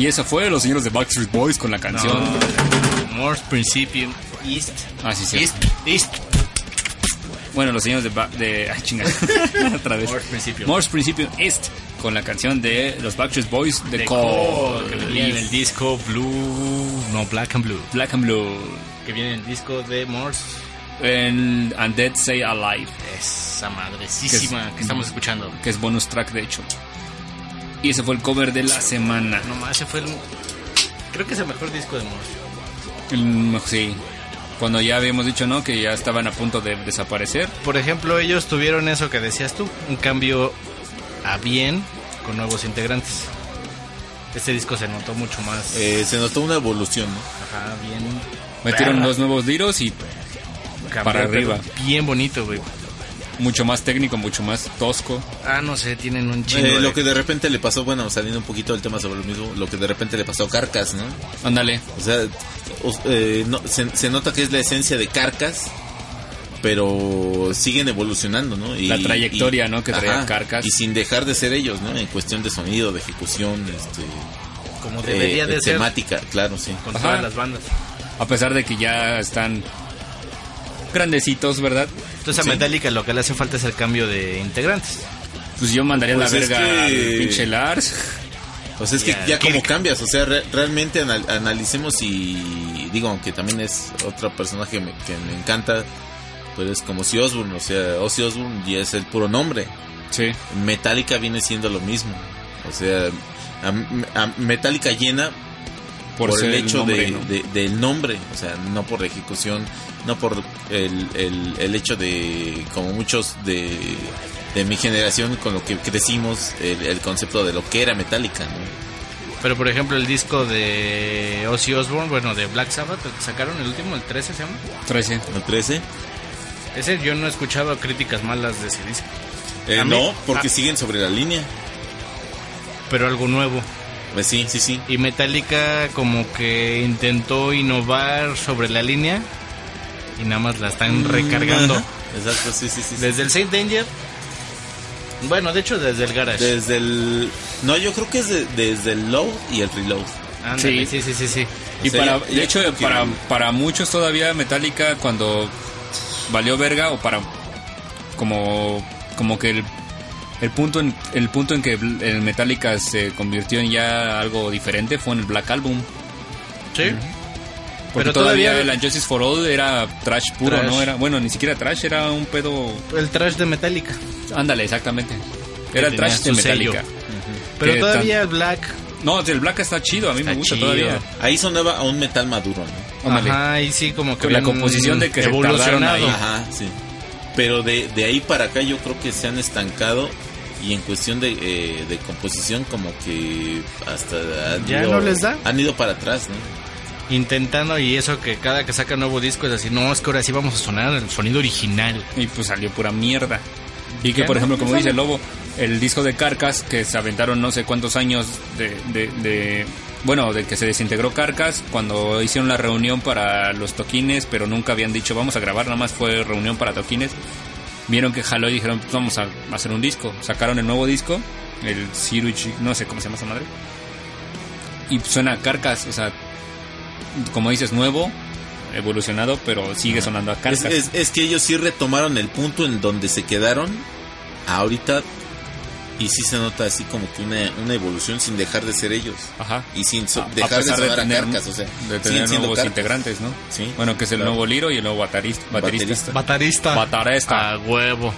Speaker 2: Y eso fue los señores de Backstreet Boys con la canción.
Speaker 3: Morse Principium East.
Speaker 2: Ah, sí, sí.
Speaker 3: East. East.
Speaker 2: Bueno, los señores de... Ba- de ay, chinga. Otra vez.
Speaker 3: Morse Principium.
Speaker 2: Morse Principium East con la canción de los Backstreet Boys de
Speaker 3: De
Speaker 2: Call.
Speaker 3: Call, que venía en el disco Blue. No, Black and Blue.
Speaker 2: Black and Blue.
Speaker 3: Que viene en el disco de Morse.
Speaker 2: En And Dead Say Alive.
Speaker 3: Esa madrecísima que, estamos escuchando.
Speaker 2: Que es bonus track, de hecho. Y ese fue el cover de la semana.
Speaker 3: No más, ese fue el. Creo que es el mejor disco de Morse.
Speaker 2: El- sí. Cuando ya habíamos dicho, ¿no? Que ya estaban a punto de desaparecer.
Speaker 3: Por ejemplo, ellos tuvieron eso que decías tú, un cambio a bien con nuevos integrantes. Este disco se notó mucho más.
Speaker 4: Eh, se notó una evolución, ¿no?
Speaker 3: Ajá, bien.
Speaker 2: Metieron
Speaker 3: perra.
Speaker 2: dos nuevos liros y
Speaker 3: Cambió,
Speaker 2: para arriba.
Speaker 3: Bien bonito, güey.
Speaker 2: Mucho más técnico, mucho más tosco.
Speaker 3: Ah, no sé, tienen un chingo.
Speaker 4: Eh,
Speaker 3: de-
Speaker 4: lo que de repente le pasó, bueno, saliendo un poquito del tema sobre lo mismo, lo que de repente le pasó a Carcas, ¿no?
Speaker 2: Ándale.
Speaker 4: O sea, eh, no- se, se nota que es la esencia de Carcas, pero siguen evolucionando, ¿no?
Speaker 2: La trayectoria, ¿no? que traía Carcas.
Speaker 4: Y sin dejar de ser ellos, ¿no? En cuestión de sonido, de ejecución, este,
Speaker 3: Como debería
Speaker 4: eh,
Speaker 3: de ser
Speaker 4: temática, claro, sí.
Speaker 3: con
Speaker 2: Ajá.
Speaker 3: todas las bandas.
Speaker 2: A pesar de que ya están grandecitos, ¿verdad?
Speaker 3: Entonces a
Speaker 4: Sí.
Speaker 3: Metallica lo que le hace falta es el cambio de integrantes.
Speaker 2: Pues yo mandaría
Speaker 4: Pues
Speaker 2: la verga
Speaker 4: que-
Speaker 2: al pinche Lars.
Speaker 4: Sea, es que
Speaker 3: Ya,
Speaker 4: ya como
Speaker 3: Kirk.
Speaker 4: cambias, o sea, re- realmente anal- analicemos y digo, aunque también es otro personaje que me, que me encanta, pero es como si Osbourne, o sea, Ozzy Osbourne ya es el puro nombre.
Speaker 2: Sí.
Speaker 4: Metallica viene siendo lo mismo. O sea, a, a Metallica llena
Speaker 2: Por,
Speaker 4: por,
Speaker 2: ser
Speaker 4: el hecho
Speaker 2: nombre,
Speaker 4: de,
Speaker 2: ¿no?
Speaker 4: de- del nombre, o sea, no por la ejecución, no por el, el, el hecho de, como muchos de, de mi generación con lo que crecimos, el, el concepto de lo que era Metallica, ¿no?
Speaker 3: Pero por ejemplo el disco de Ozzy Osbourne, bueno, de Black Sabbath, sacaron el último, el 13 se llama.
Speaker 2: 13.
Speaker 4: ¿El 13?
Speaker 3: Ese yo no he escuchado críticas malas de ese disco.
Speaker 4: Eh, no, porque
Speaker 3: ah.
Speaker 4: siguen sobre la línea.
Speaker 3: Pero algo nuevo.
Speaker 4: Pues sí, sí, sí.
Speaker 3: Y Metallica como que intentó innovar sobre la línea y nada más la están recargando.
Speaker 4: Ajá, Exacto, sí, sí, sí. sí.
Speaker 3: Desde el Saint Danger. Bueno, de hecho desde el Garage.
Speaker 4: Desde el... No, yo creo que es de- desde el low y el reload.
Speaker 3: Ándale,
Speaker 2: Sí.
Speaker 3: sí, sí, sí, sí.
Speaker 2: Y
Speaker 4: O sea,
Speaker 2: para, de hecho, para, para muchos todavía Metallica cuando valió verga o para como como que el, el punto en el punto en que el Metallica se convirtió en ya algo diferente fue en el Black Album.
Speaker 3: Sí.
Speaker 2: Porque
Speaker 3: Pero
Speaker 2: todavía,
Speaker 3: todavía-
Speaker 2: el Justice for All era trash puro,
Speaker 3: Trash.
Speaker 2: no era, bueno, ni siquiera trash, era un pedo,
Speaker 3: El trash de Metallica.
Speaker 2: ándale, exactamente. Era el trash de. Metallica.
Speaker 3: Pero
Speaker 2: Que
Speaker 3: todavía el Black.
Speaker 2: No, el Black está chido, a mí me gusta
Speaker 3: chido.
Speaker 2: todavía.
Speaker 4: Ahí sonaba a un metal maduro, ¿no?
Speaker 2: Ándale.
Speaker 3: Ajá, y sí, como que
Speaker 2: Con la composición de que
Speaker 3: evolucionado.
Speaker 2: ahí.
Speaker 4: Ajá, sí. Pero de, de ahí para acá yo creo que se han estancado y en cuestión de, eh, de composición como que hasta han
Speaker 3: ¿Ya
Speaker 4: ido-
Speaker 3: no les da?
Speaker 4: Han ido para atrás, ¿no?
Speaker 3: Intentando y eso que cada que saca nuevo disco es así, no, es que ahora sí vamos a sonar el sonido original.
Speaker 2: Y pues salió pura mierda. Y que, por ejemplo,
Speaker 3: no
Speaker 2: como dice Lobo, el disco de Carcas, que se aventaron no sé cuántos años de, de, de- Bueno, de que se desintegró Carcas, cuando hicieron la reunión para los toquines, pero nunca habían dicho vamos a grabar, nada más fue reunión para toquines. Vieron que jaló y dijeron pues vamos a hacer un disco. Sacaron el nuevo disco, el Siruchi, no sé cómo se llama esa madre. Y suena a Carcas, o sea, como dices, nuevo, evolucionado, pero sigue sonando a
Speaker 4: Es,
Speaker 2: Carcas.
Speaker 4: es- es que ellos sí retomaron el punto en donde se quedaron ahorita y sí se nota así como que una, una evolución sin dejar de ser ellos.
Speaker 2: Ajá.
Speaker 4: Y sin so- dejar de
Speaker 2: pesar de
Speaker 4: sonar a
Speaker 2: tener-
Speaker 4: carcas, o sea,
Speaker 2: de tener nuevos
Speaker 4: Carcas.
Speaker 2: integrantes, ¿no?
Speaker 4: Sí.
Speaker 2: Bueno, que es el
Speaker 4: Claro.
Speaker 2: nuevo Liro y el nuevo baterista. baterista.
Speaker 4: Baterista.
Speaker 3: Batarista.
Speaker 2: Batarista.
Speaker 3: A huevo.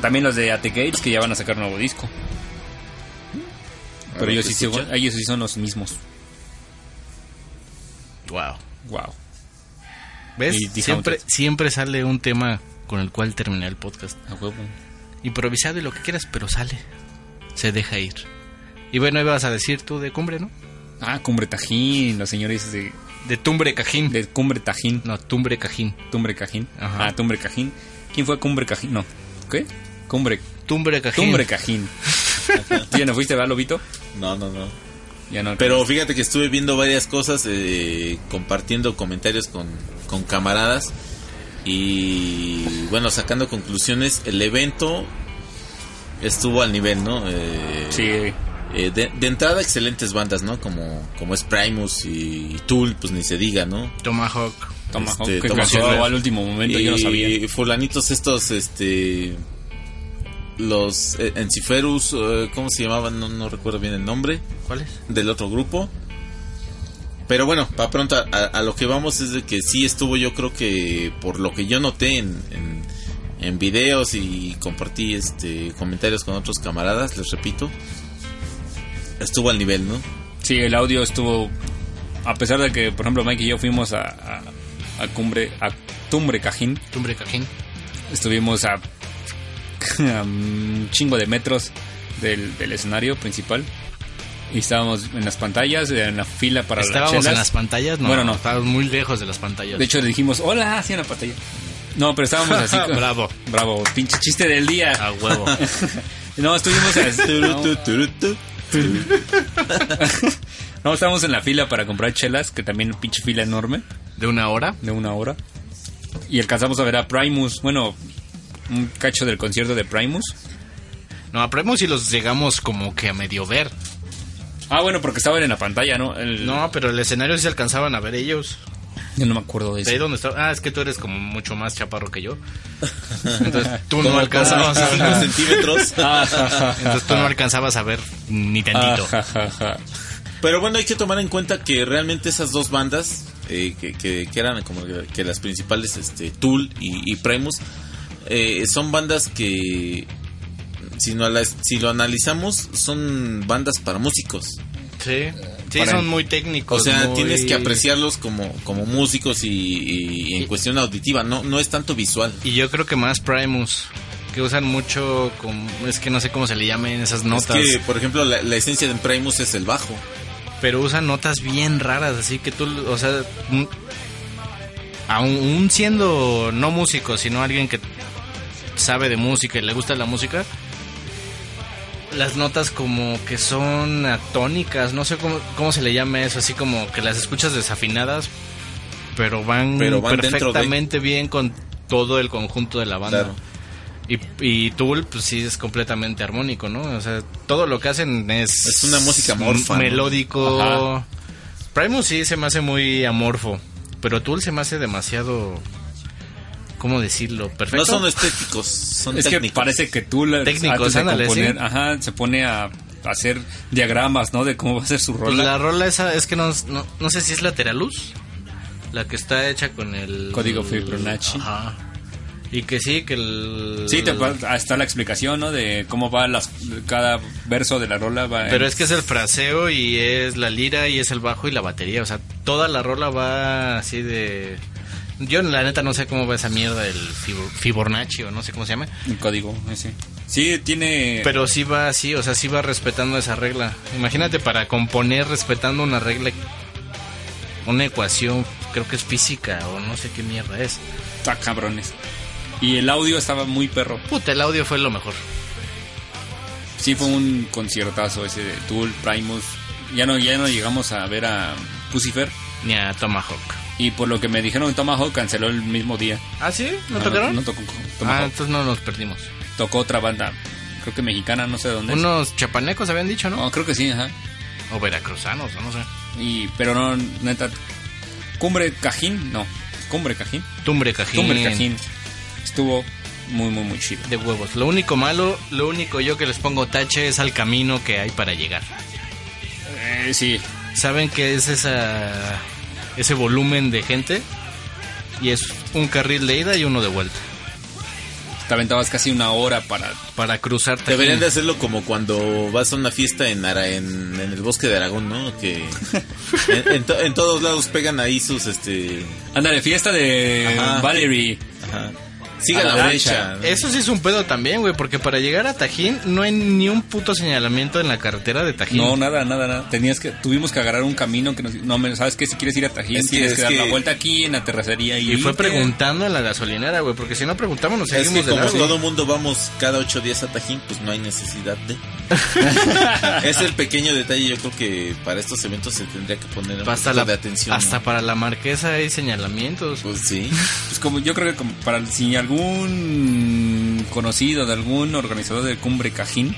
Speaker 2: También los de At the Gates que ya van a sacar nuevo disco. Pero ellos
Speaker 4: ¿se
Speaker 2: sí, son- ellos sí son los mismos.
Speaker 3: Wow.
Speaker 2: Wow.
Speaker 3: ¿Ves?
Speaker 2: Y
Speaker 3: Siempre, siempre sale un tema con el cual terminar el podcast.
Speaker 2: A huevo.
Speaker 3: Improvisado y lo que quieras, pero sale. Se deja ir. Y bueno, ibas a decir tú de cumbre, ¿no?
Speaker 2: Ah, Cumbre Tajín, los señores de,
Speaker 3: De Tumbre Cajín.
Speaker 2: de Cumbre Tajín.
Speaker 3: No, Tumbre Cajín.
Speaker 2: Tumbre Cajín.
Speaker 3: Ajá.
Speaker 2: Ah, Tumbre Cajín. ¿Quién fue Cumbre Cajín? No. ¿Qué? Cumbre.
Speaker 3: Tumbre Cajín.
Speaker 2: Tumbre Cajín. ¿Tú ya no fuiste, va, Lobito?
Speaker 4: No, no, no.
Speaker 2: Ya no.
Speaker 4: Pero fíjate que estuve viendo varias cosas, eh, compartiendo comentarios con, con camaradas y bueno, sacando conclusiones. El evento estuvo al nivel, ¿no? Eh,
Speaker 2: Sí,
Speaker 4: eh, de, de entrada, excelentes bandas, ¿no? Como, como es Primus y Tool, pues ni se diga, ¿no?
Speaker 3: Tomahawk.
Speaker 2: Tomahawk,
Speaker 4: Este,
Speaker 2: que
Speaker 4: Tomahawk.
Speaker 2: al último momento, yo no sabía.
Speaker 4: Y fulanitos estos, este... Los eh, Enciferus, eh, ¿cómo se llamaban? No, no recuerdo bien el nombre
Speaker 3: ¿Cuáles?
Speaker 4: del otro grupo. Pero bueno, para pronto a, a lo que vamos es de que sí estuvo yo creo que por lo que yo noté en, en, en videos y compartí este comentarios con otros camaradas, les repito, estuvo al nivel, ¿no?
Speaker 2: Sí, el audio estuvo. A pesar de que, por ejemplo, Mike y yo fuimos a, a, a Cumbre, a Tumbre Cajín,
Speaker 3: Tumbre Cajín.
Speaker 2: estuvimos a, a un chingo de metros del, del escenario principal. Y estábamos en las pantallas, en la fila para
Speaker 3: Estábamos
Speaker 2: las chelas.
Speaker 3: en las pantallas, no,
Speaker 2: Bueno, no.
Speaker 3: estábamos muy lejos de las pantallas.
Speaker 2: De hecho, le dijimos, hola, hacia la pantalla. No, pero estábamos así.
Speaker 3: Bravo.
Speaker 2: Bravo, pinche chiste del día.
Speaker 3: a huevo.
Speaker 2: No, estuvimos así. No, estábamos en la fila para comprar chelas, que también pinche fila enorme,
Speaker 3: de una hora.
Speaker 2: de una hora. Y alcanzamos a ver a Primus, bueno, un cacho del concierto de Primus.
Speaker 3: No, a Primus y los llegamos como que a medio ver.
Speaker 2: Ah, bueno, porque estaban en la pantalla, ¿no? El-
Speaker 3: No, pero el escenario sí se alcanzaban a ver ellos.
Speaker 2: Yo no me acuerdo de
Speaker 3: De ahí
Speaker 2: eso.
Speaker 3: donde estaba. Ah, es que tú eres como mucho más chaparro que yo. Entonces tú no alcanzabas a
Speaker 4: 25
Speaker 3: ver.
Speaker 4: centímetros.
Speaker 3: Entonces tú no alcanzabas a ver ni tantito.
Speaker 4: Pero bueno, hay que tomar en cuenta que realmente esas dos bandas, eh, que, que- que eran como que, que las principales, este, Tool y, y Primus, eh, son bandas que, si, no las- si lo analizamos, son bandas para músicos.
Speaker 3: Sí. Sí,
Speaker 2: Para-
Speaker 3: son muy técnicos.
Speaker 4: O sea,
Speaker 3: muy-
Speaker 4: tienes que apreciarlos como, como músicos y, y- y en cuestión auditiva, no, no es tanto visual.
Speaker 3: Y yo creo que más Primus. Que usan mucho. Es que no sé cómo se le llamen esas notas.
Speaker 4: Es que, por ejemplo, la, la esencia de Primus es el bajo.
Speaker 3: Pero usan notas bien raras. Así que tú, o sea. Aún siendo no músico, sino alguien que sabe de música y le gusta la música. Las notas como que son atónicas, no sé cómo, cómo se le llama eso, así como que las escuchas desafinadas, pero van,
Speaker 4: Pero van dentro de-
Speaker 3: perfectamente bien con todo el conjunto de la banda.
Speaker 4: Claro.
Speaker 3: Y, y Tool, pues sí, es completamente armónico, ¿no? O sea, todo lo que hacen es...
Speaker 4: Es una música amorfa, ¿no?
Speaker 3: Melódico. Primus sí se me hace muy amorfo, pero Tool se me hace demasiado... ¿Cómo decirlo?
Speaker 4: No
Speaker 3: Perfecto.
Speaker 4: son estéticos, son
Speaker 2: Es que
Speaker 4: técnicos.
Speaker 2: parece que tú la-
Speaker 3: Técnicos, ándale,
Speaker 2: componer,
Speaker 3: sí.
Speaker 2: ajá, se pone a hacer diagramas, ¿no? De cómo va a ser su
Speaker 3: Pues
Speaker 2: rola.
Speaker 3: la rola esa es que no, no, no sé si es Lateralus, la que está hecha con el...
Speaker 2: Código Fibonacci.
Speaker 3: Ajá. Y que sí, que el...
Speaker 2: Sí, te, ah, está la explicación, ¿no? De cómo va las, cada verso de la rola. Va
Speaker 3: Pero
Speaker 2: en-
Speaker 3: es que es el fraseo y es la lira y es el bajo y la batería. O sea, toda la rola va así de... Yo la neta no sé cómo va esa mierda del Fibor- Fibonacci o no sé cómo se llama.
Speaker 2: el código ese. Sí, tiene...
Speaker 3: Pero sí va así, o sea, sí va respetando esa regla. Imagínate para componer respetando una regla, una ecuación, creo que es física o no sé qué mierda es.
Speaker 2: Está cabrones. Y el audio estaba muy perro.
Speaker 3: Puta, el audio fue lo mejor.
Speaker 2: Sí, fue un conciertazo ese de Tool, Primus. Ya no, ya no llegamos a ver a Pucifer.
Speaker 3: Ni a Tomahawk.
Speaker 2: Y por lo que me dijeron, Tomahawk canceló el mismo día.
Speaker 3: ¿Ah, sí? ¿No
Speaker 2: Ah,
Speaker 3: tocaron?
Speaker 2: No, tocó
Speaker 3: ah,
Speaker 2: Tomahawk.
Speaker 3: entonces no nos perdimos.
Speaker 2: Tocó otra banda, creo que mexicana, no sé de dónde. es.
Speaker 3: Unos chapanecos habían dicho, ¿no?
Speaker 2: No, creo que sí, ajá.
Speaker 3: O veracruzanos, o no sé.
Speaker 2: Y, pero no, neta. Cumbre Cajín, no. Cumbre Cajín.
Speaker 3: Tumbre Cajín.
Speaker 2: Cumbre Cajín. Estuvo muy, muy, muy chido.
Speaker 3: De huevos. Lo único malo, lo único yo que les pongo tache es al camino que hay para llegar.
Speaker 2: Eh, sí,
Speaker 3: ¿Saben qué es esa ese volumen de gente? Y es un carril de ida y uno de vuelta.
Speaker 2: te aventabas casi una hora para.
Speaker 3: Para cruzar.
Speaker 4: Deberían de hacerlo como cuando vas a una fiesta en, Ara- en, en el bosque de Aragón, ¿no? Que en, en to- en todos lados pegan ahí sus, este...
Speaker 2: Ándale, fiesta de
Speaker 4: Ajá.
Speaker 2: Valerie.
Speaker 4: Ajá. Siga
Speaker 2: A
Speaker 4: la, derecha.
Speaker 3: Eso sí es un pedo también, güey, porque para llegar a Tajín no hay ni un puto señalamiento en la carretera de Tajín.
Speaker 2: No, nada, nada, nada. Tenías que, tuvimos que agarrar un camino que nos, no, me- sabes que si quieres ir a Tajín,
Speaker 4: Es
Speaker 2: tienes
Speaker 4: es
Speaker 2: que dar la vuelta aquí en la terracería y,
Speaker 3: y fue preguntando en la gasolinera, güey, porque si no preguntamos nos
Speaker 4: Es que
Speaker 3: seguimos de
Speaker 4: como
Speaker 3: largo.
Speaker 4: todo mundo vamos cada ocho días a Tajín, pues no hay necesidad de... es el pequeño detalle, yo creo que para estos eventos se tendría que poner un
Speaker 3: hasta la,
Speaker 4: de atención.
Speaker 3: hasta
Speaker 4: ¿no?
Speaker 3: para la marquesa hay señalamientos.
Speaker 4: Pues sí.
Speaker 2: Pues como yo creo que como para si algún algún conocido, de algún organizador de Cumbre Cajín.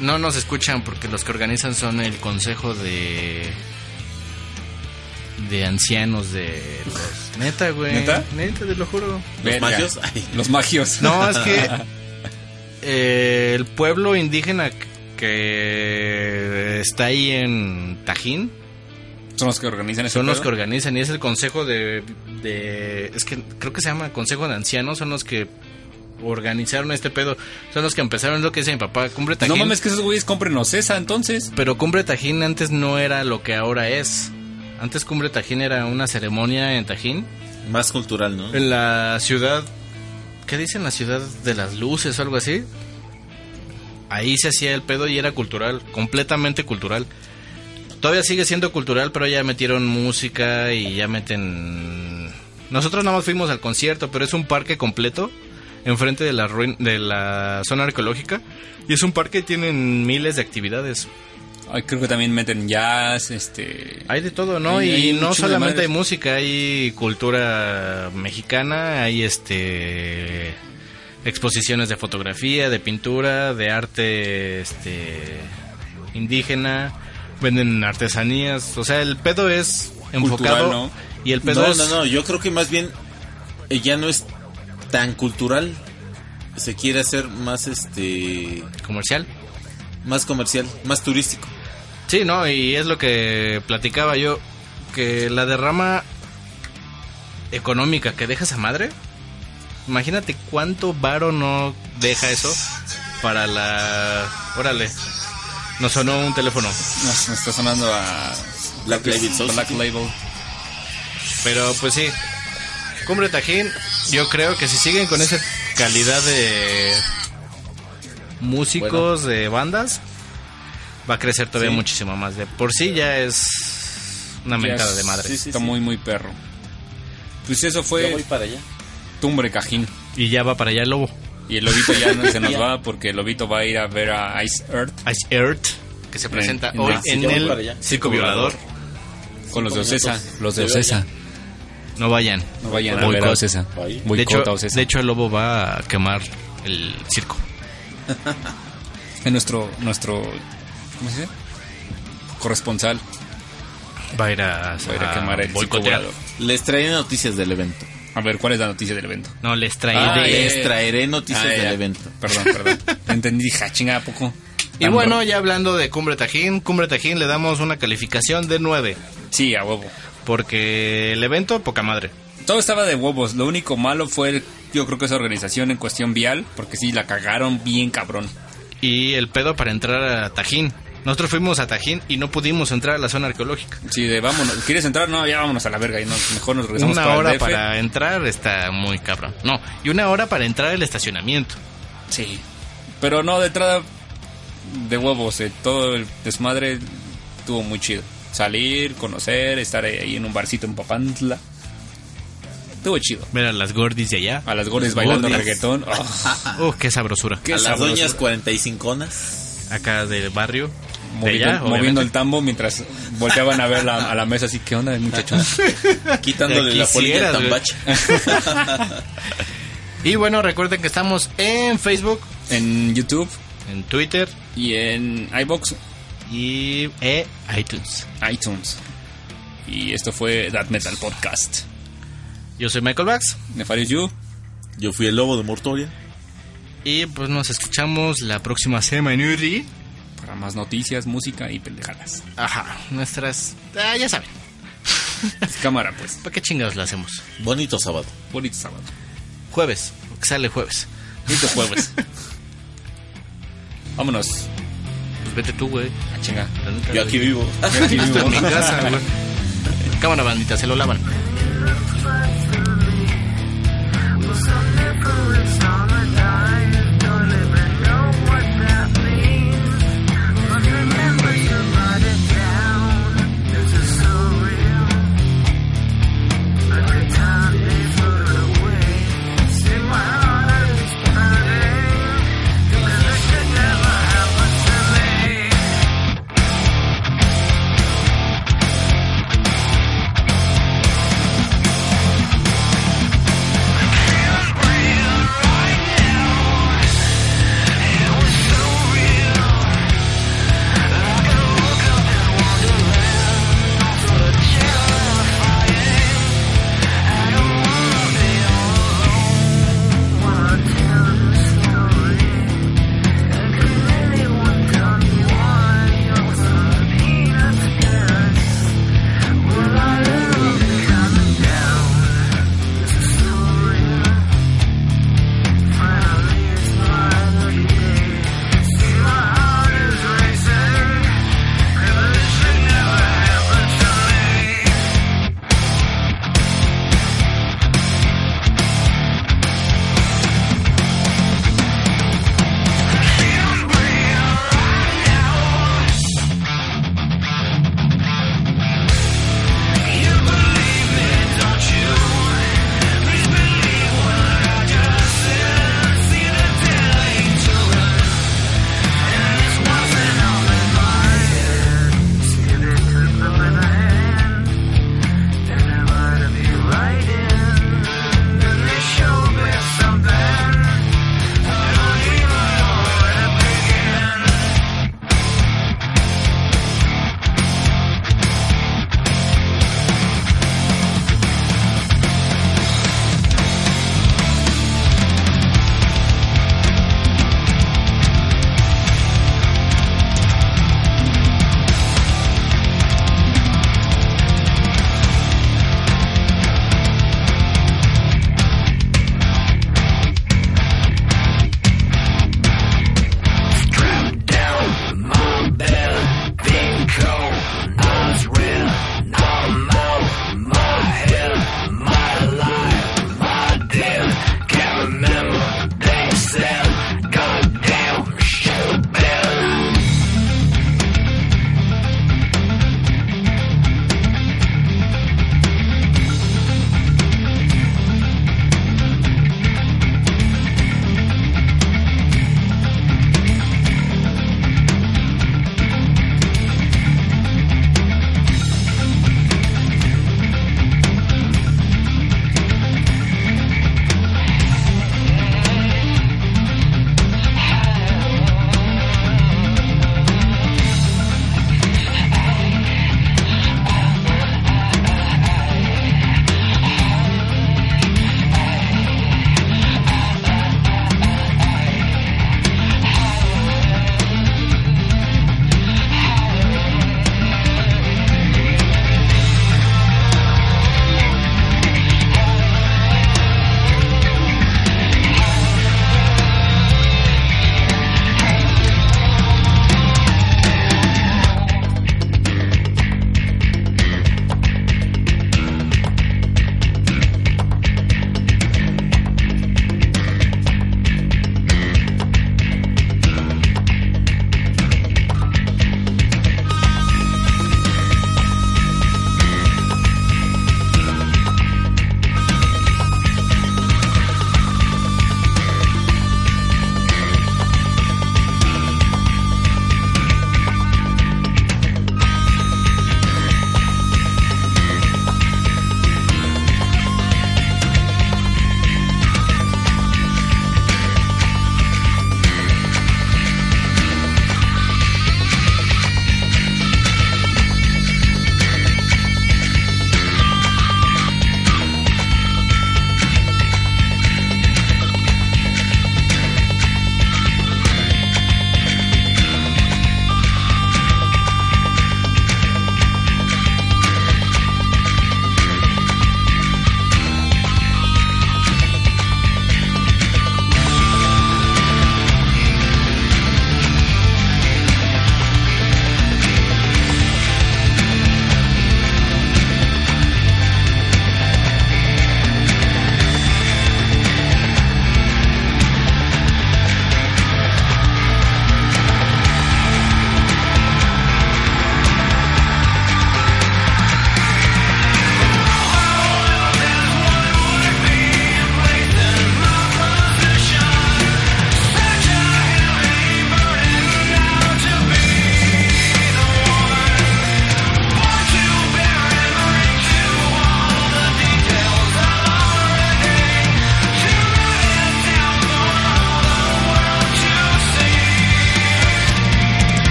Speaker 3: No nos escuchan porque los que organizan son el consejo de de ancianos de los neta, güey.
Speaker 2: ¿Neta?
Speaker 3: Neta, te lo juro.
Speaker 4: ¿Los magios? Ay.
Speaker 2: Los magios.
Speaker 3: No, es que eh, el pueblo indígena que está ahí en Tajín
Speaker 2: Son los que organizan ese
Speaker 3: son los que organizan y es el consejo de, de es que creo que se llama consejo de ancianos son los que organizaron este pedo son los que empezaron lo que dice mi papá cumbre Tajín
Speaker 2: No mames, que esos güeyes compren Ocesa, entonces.
Speaker 3: pero cumbre Tajín antes no era lo que ahora es antes cumbre Tajín era una ceremonia en Tajín
Speaker 4: Más cultural, ¿no?
Speaker 3: en la ciudad ¿qué dicen la ciudad de las luces o algo así? ahí se hacía el pedo y era cultural completamente cultural Todavía sigue siendo cultural, pero ya metieron música y ya meten... Nosotros nada más fuimos al concierto, pero es un parque completo enfrente de la, ruin- de la zona arqueológica. Y es un parque que tienen miles de actividades.
Speaker 2: Ay, creo que también meten jazz, este...
Speaker 3: Hay de todo, ¿no?
Speaker 2: Hay-
Speaker 3: y
Speaker 2: hay
Speaker 3: no solamente hay música, hay cultura mexicana, hay este exposiciones de fotografía, de pintura, de arte este indígena, venden artesanías, o sea, el pedo es enfocado
Speaker 2: ¿no?
Speaker 3: y el pedo
Speaker 4: No,
Speaker 3: es
Speaker 4: no, no, yo creo que más bien eh, ya no es tan cultural. Se quiere hacer más este
Speaker 3: comercial.
Speaker 4: más comercial, más turístico.
Speaker 3: Sí, no, y es lo que platicaba yo, que la derrama económica que deja esa madre, imagínate cuánto varo no deja eso para la... Órale, nos sonó un teléfono,
Speaker 2: Nos, nos está sonando a...
Speaker 4: Black Label Society.
Speaker 2: Black Label.
Speaker 3: pero pues sí, Cumbre Tajín, yo creo que si siguen con esa calidad de músicos, de bandas, va a crecer todavía
Speaker 4: Sí.
Speaker 3: muchísimo más. De por sí ya es una mentada
Speaker 2: es-
Speaker 3: de madre.
Speaker 4: sí, sí.
Speaker 2: Está muy, muy perro. Pues eso fue
Speaker 4: para allá.
Speaker 2: Tumbre Cajín.
Speaker 3: Y ya va para allá el lobo.
Speaker 2: Y el lobito ya no se nos va porque el lobito va a ir a ver a Ice Earth
Speaker 3: Ice Earth, que se presenta
Speaker 2: en-
Speaker 3: hoy en el. Circo Violador.
Speaker 2: con los de Ocesa. Los de Ocesa.
Speaker 3: No vayan.
Speaker 2: No vayan a ver a Ocesa.
Speaker 3: De hecho,
Speaker 2: Ocesa.
Speaker 3: de hecho, el lobo va a quemar el circo.
Speaker 2: es nuestro, nuestro, ¿cómo se dice? Corresponsal.
Speaker 3: Va a ir a,
Speaker 2: a ir a quemar el volador.
Speaker 4: Les traeré noticias del evento.
Speaker 2: A ver, ¿cuál es la noticia del evento?
Speaker 3: No, les
Speaker 2: Ah,
Speaker 3: traeré.
Speaker 2: ya,
Speaker 4: Les traeré noticias
Speaker 2: Ah,
Speaker 4: del
Speaker 2: ya.
Speaker 4: evento.
Speaker 2: Perdón, perdón. Entendí, dije, "Ah, chinga, ¿a poco?
Speaker 3: y
Speaker 2: Tan
Speaker 3: bueno, ya hablando de Cumbre Tajín, Cumbre Tajín le damos una calificación de 9.
Speaker 2: Sí, a huevo.
Speaker 3: Porque el evento, poca madre.
Speaker 2: Todo estaba de huevos. Lo único malo fue, el- yo creo que esa organización en cuestión vial, porque sí, la cagaron bien cabrón.
Speaker 3: Y el pedo para entrar a Tajín. Nosotros fuimos a Tajín y no pudimos entrar a la zona arqueológica.
Speaker 2: Sí, de vámonos. ¿Quieres entrar? No, ya vámonos a la verga y no, mejor nos regresamos
Speaker 3: Una
Speaker 2: para el
Speaker 3: hora
Speaker 2: DF.
Speaker 3: para entrar está muy cabrón. No, y una hora para entrar al estacionamiento.
Speaker 2: Sí. Pero no, de entrada, de huevos, eh, todo el desmadre estuvo muy chido. Salir, conocer, estar ahí, en un barcito en Papantla. Estuvo chido.
Speaker 3: Ver a las gordis de allá.
Speaker 2: A las gordes
Speaker 3: Las
Speaker 2: bailando
Speaker 3: gordis.
Speaker 2: reggaetón.
Speaker 3: Uh, qué sabrosura.
Speaker 2: qué
Speaker 4: a las doñas 45onas.
Speaker 3: Acá del barrio.
Speaker 2: Moviendo, el tambo mientras volteaban a ver la- a la mesa así, ¿qué onda, muchachos?
Speaker 4: Quitándole la polilla al tambache.
Speaker 3: Y bueno, recuerden que estamos en Facebook,
Speaker 2: en YouTube
Speaker 3: en Twitter
Speaker 2: y en iBox,
Speaker 3: y e iTunes.
Speaker 2: iTunes. Y esto fue That Metal Podcast.
Speaker 3: Yo soy Michael Bax
Speaker 2: Nefarious You.
Speaker 4: Yo fui el lobo de Mortoria.
Speaker 3: y pues nos escuchamos la próxima semana.
Speaker 2: Para más noticias, música y pendejadas.
Speaker 3: Ajá, nuestras... Ah, ya saben,
Speaker 2: Cámara, pues.
Speaker 3: ¿para qué chingados la hacemos?
Speaker 4: Bonito sábado.
Speaker 2: Bonito sábado.
Speaker 3: Jueves, que sale jueves.
Speaker 2: Bonito jueves. Vámonos.
Speaker 3: Pues vete tú, güey.
Speaker 2: A chinga.
Speaker 3: La neta,
Speaker 4: Yo aquí vivo.
Speaker 2: Yo aquí vivo.
Speaker 3: en mi casa, güey. Cámara, bandita, se lo lavan.
Speaker 5: Thank